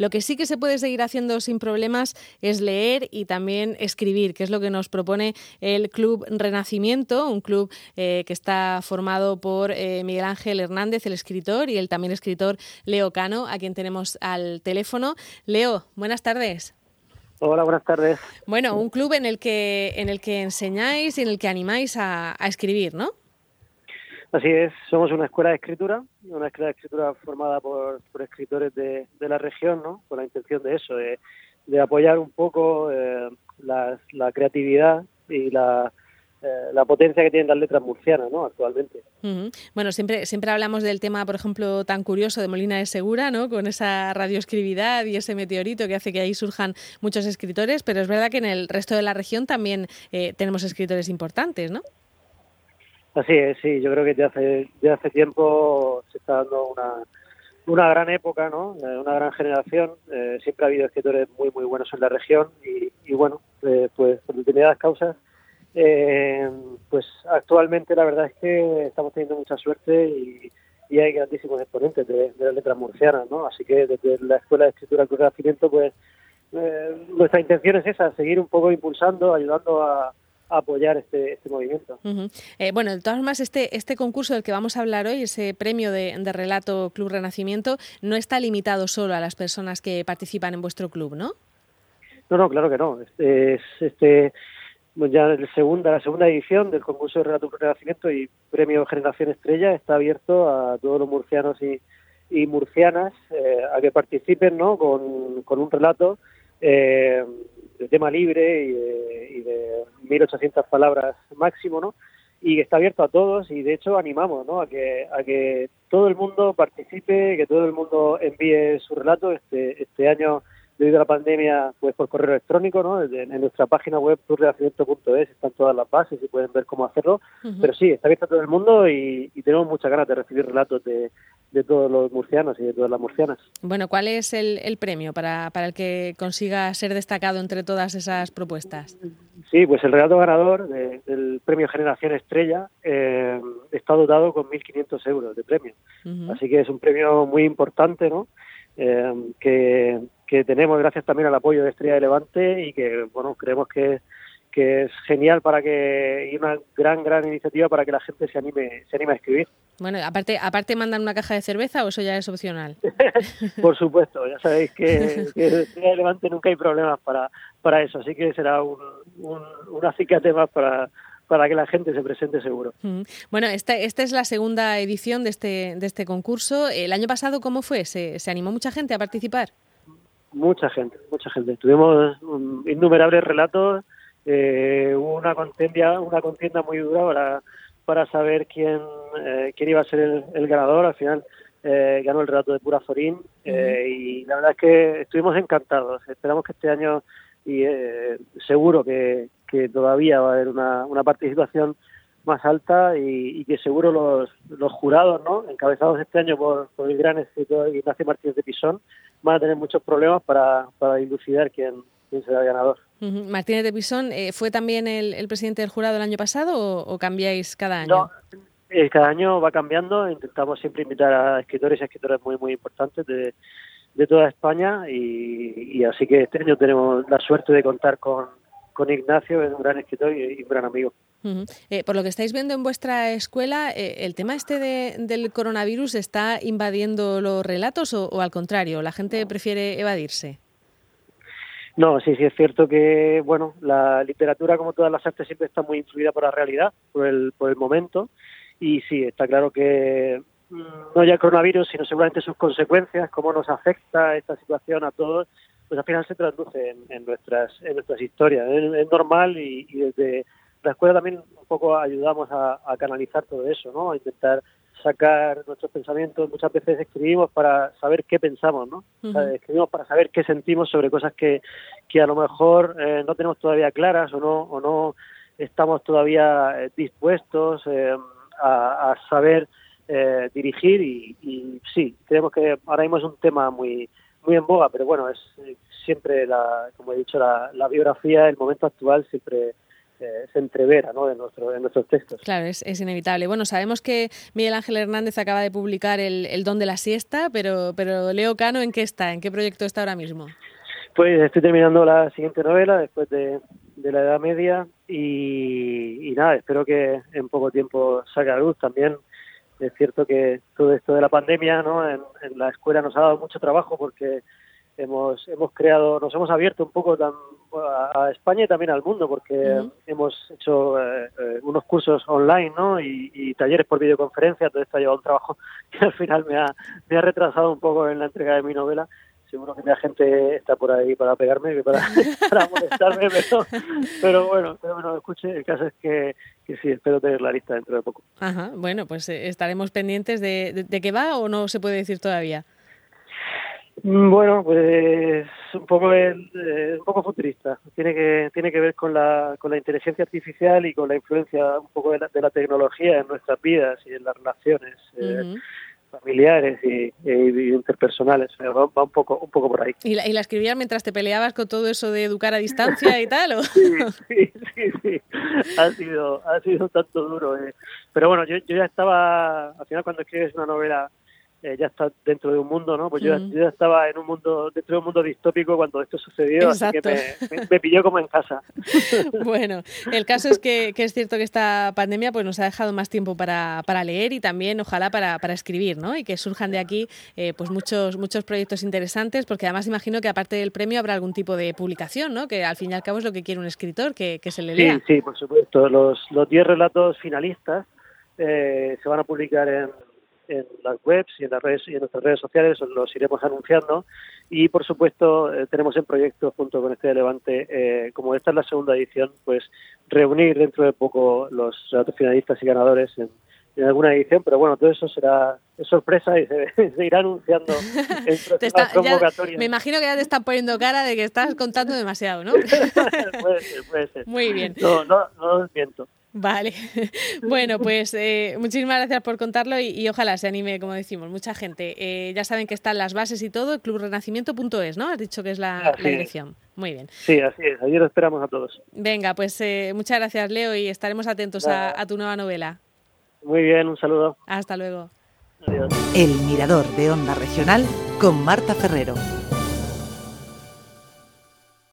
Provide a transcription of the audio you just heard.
Lo que sí que se puede seguir haciendo sin problemas es leer y también escribir, que es lo que nos propone el Club Renacimiento, un club eh, que está formado por eh, Miguel Ángel Hernández, el escritor, y el también escritor Leo Cano, a quien tenemos al teléfono. Leo, buenas tardes. Hola, buenas tardes. Bueno, un club en el que en el que enseñáis y en el que animáis a, escribir, ¿no? Así es, somos una escuela de escritura, una escuela de escritura formada por, escritores de, la región, ¿no? Con la intención de eso, de, apoyar un poco eh, la, creatividad y la, eh, la potencia que tienen las letras murcianas ¿no? actualmente. Bueno, siempre, siempre hablamos del tema, por ejemplo, tan curioso de Molina de Segura, ¿no? con esa radioescribidad y ese meteorito que hace que ahí surjan muchos escritores, pero es verdad que en el resto de la región también eh, tenemos escritores importantes, ¿no? Así es, sí, yo creo que ya hace, ya hace tiempo se está dando una, una gran época, ¿no? Eh, una gran generación. siempre ha habido escritores muy, muy buenos en la región y, y bueno, pues por determinadas causas eh, pues actualmente la verdad es que estamos teniendo mucha suerte y, hay grandísimos exponentes de, las letras murcianas, ¿no? Así que desde la Escuela de Escritura y Renacimiento, pues eh, nuestra intención es esa, seguir un poco impulsando, ayudando a, apoyar este, este movimiento. Eh, bueno, de todas formas, este, este concurso del que vamos a hablar hoy, ese premio de, relato Club Renacimiento, no está limitado solo a las personas que participan en vuestro club, ¿no? No, no, claro que no. Este, este pues ya la segunda, la segunda edición del concurso de Relato Renacimiento y Premio Generación Estrella está abierto a todos los murcianos y, murcianas eh, a que participen ¿no? con, un relato eh, de tema libre y de, y de 1.800 palabras máximo, ¿no? y está abierto a todos y de hecho animamos ¿no? a que a que todo el mundo participe, que todo el mundo envíe su relato. Este este año debido a la pandemia, pues por correo electrónico, ¿no? En, nuestra página web turrenacimiento.es están todas las bases y pueden ver cómo hacerlo. Pero sí, está abierto a todo el mundo y, tenemos muchas ganas de recibir relatos de, todos los murcianos y de todas las murcianas. Bueno, ¿cuál es el, premio para, para el que consiga ser destacado entre todas esas propuestas? Sí, pues el relato ganador del premio Generación Estrella eh, está dotado con 1.500 euros de premio. Así que es un premio muy importante, ¿no? Eh, que, que tenemos gracias también al apoyo de Estrella de Levante y que, bueno, creemos que, que es genial para que y una gran gran iniciativa para que la gente se anime se anime a escribir. Bueno aparte aparte mandan una caja de cerveza o eso ya es opcional. Por supuesto ya sabéis que, que Estrella de Levante nunca hay problemas para para eso así que será un, un, un acicate más para para que la gente se presente seguro. Bueno, esta, esta es la segunda edición de este, de este concurso. ¿El año pasado cómo fue? ¿Se, se animó mucha gente a participar? Mucha gente, mucha gente. Tuvimos innumerables relatos, eh, una contienda, una contienda muy dura para, para saber quién, eh, quién iba a ser el, ganador. Al final eh, ganó el relato de Pura Forín eh, y la verdad es que estuvimos encantados. Esperamos que este año y seguro que, que todavía va a haber una, una participación más alta y, que seguro los, los jurados, ¿no? encabezados este año por, por el gran escritor Ignacio Martínez de Pisón, van a tener muchos problemas para, para dilucidar quién, quién será el ganador. Martínez de Pisón, eh, ¿fue también el, el, presidente del jurado el año pasado o, cambiáis cada año? No, eh, cada año va cambiando, intentamos siempre invitar a escritores y escritoras muy, muy importantes de, de toda España y, y así que este año tenemos la suerte de contar con, con Ignacio, es un gran escritor y un gran amigo. Eh, por lo que estáis viendo en vuestra escuela, eh, ¿el tema este del coronavirus está invadiendo los relatos o, al contrario, la gente prefiere evadirse? No, sí, sí es cierto que, bueno, la literatura, como todas las artes, siempre está muy influida por la realidad, por el, por el momento, y sí, está claro que mm, no ya el coronavirus, sino seguramente sus consecuencias, cómo nos afecta esta situación a todos, pues al final se traduce en, nuestras en nuestras historias. Es, normal y, desde la escuela también un poco ayudamos a, canalizar todo eso, ¿no? A intentar sacar nuestros pensamientos. Muchas veces escribimos para saber qué pensamos, ¿no? escribimos para saber qué sentimos sobre cosas que, que a lo mejor eh, no tenemos todavía claras o no, o no estamos todavía eh, dispuestos eh, a, saber dirigir y, y sí, creemos que ahora mismo es un tema muy muy en boga, pero bueno, es eh, siempre, la, como he dicho, la, biografía, el momento actual siempre se, entrevera ¿no? en, nuestro, en nuestros textos. Claro, es, es, inevitable. Bueno, sabemos que Miguel Ángel Hernández acaba de publicar el, el Don de la Siesta, pero, pero Leo Cano, ¿en qué está? ¿En qué proyecto está ahora mismo? Pues estoy terminando la siguiente novela después de, de la Edad Media y, nada, espero que en poco tiempo salga a luz también. Es cierto que todo esto de la pandemia ¿no? en, la escuela nos ha dado mucho trabajo porque hemos hemos creado, nos hemos abierto un poco a, España y también al mundo porque hemos hecho eh, eh, unos cursos online ¿no? y, talleres por videoconferencia, todo esto ha llevado un trabajo que al final me ha, me ha retrasado un poco en la entrega de mi novela seguro que la gente está por ahí para pegarme, para, para molestarme, pero, pero bueno, pero bueno, escuche, el caso es que, que sí, espero tener la lista dentro de poco. Ajá, bueno, pues eh, estaremos pendientes de, de, qué va o no se puede decir todavía. Mm, bueno, pues un poco eh, un poco futurista. Tiene que tiene que ver con la con la inteligencia artificial y con la influencia un poco de la, de la tecnología en nuestras vidas y en las relaciones. Eh, familiares y, interpersonales. Va, un poco un poco por ahí. ¿Y la, ¿Y la escribías mientras te peleabas con todo eso de educar a distancia y tal? ¿o? Sí, sí, sí, Ha sido, ha sido tanto duro. Eh. Pero bueno, yo, yo ya estaba, al final cuando escribes una novela eh, ya está dentro de un mundo, ¿no? Pues yo, ya estaba en un mundo, dentro de un mundo distópico cuando esto sucedió, así que me, pilló como en casa. bueno, el caso es que, es cierto que esta pandemia pues nos ha dejado más tiempo para, para leer y también, ojalá, para, para escribir, ¿no? Y que surjan de aquí eh, pues muchos, muchos proyectos interesantes, porque además imagino que aparte del premio habrá algún tipo de publicación, ¿no? Que al fin y al cabo es lo que quiere un escritor, que, se le lea. Sí, sí, por supuesto. Los 10 relatos finalistas eh, se van a publicar en en las webs y en las redes y en nuestras redes sociales los iremos anunciando. Y por supuesto eh, tenemos en proyecto junto con este de Levante eh, como esta es la segunda edición pues reunir dentro de poco los finalistas y ganadores en, alguna edición pero bueno todo eso será sorpresa y se, irá anunciando en convocatorias. me imagino que ya te están poniendo cara de que estás contando demasiado ¿no? puede ser puede ser muy bien no no no miento Vale. Bueno, pues eh, muchísimas gracias por contarlo y, ojalá se anime, como decimos, mucha gente. Eh, ya saben que están las bases y todo, clubrenacimiento.es, ¿no? Has dicho que es la, dirección. Muy bien. Sí, así es. Ayer esperamos a todos. Venga, pues eh, muchas gracias, Leo, y estaremos atentos a, tu nueva novela. Muy bien, un saludo. Hasta luego. Adiós. El Mirador de Onda Regional con Marta Ferrero.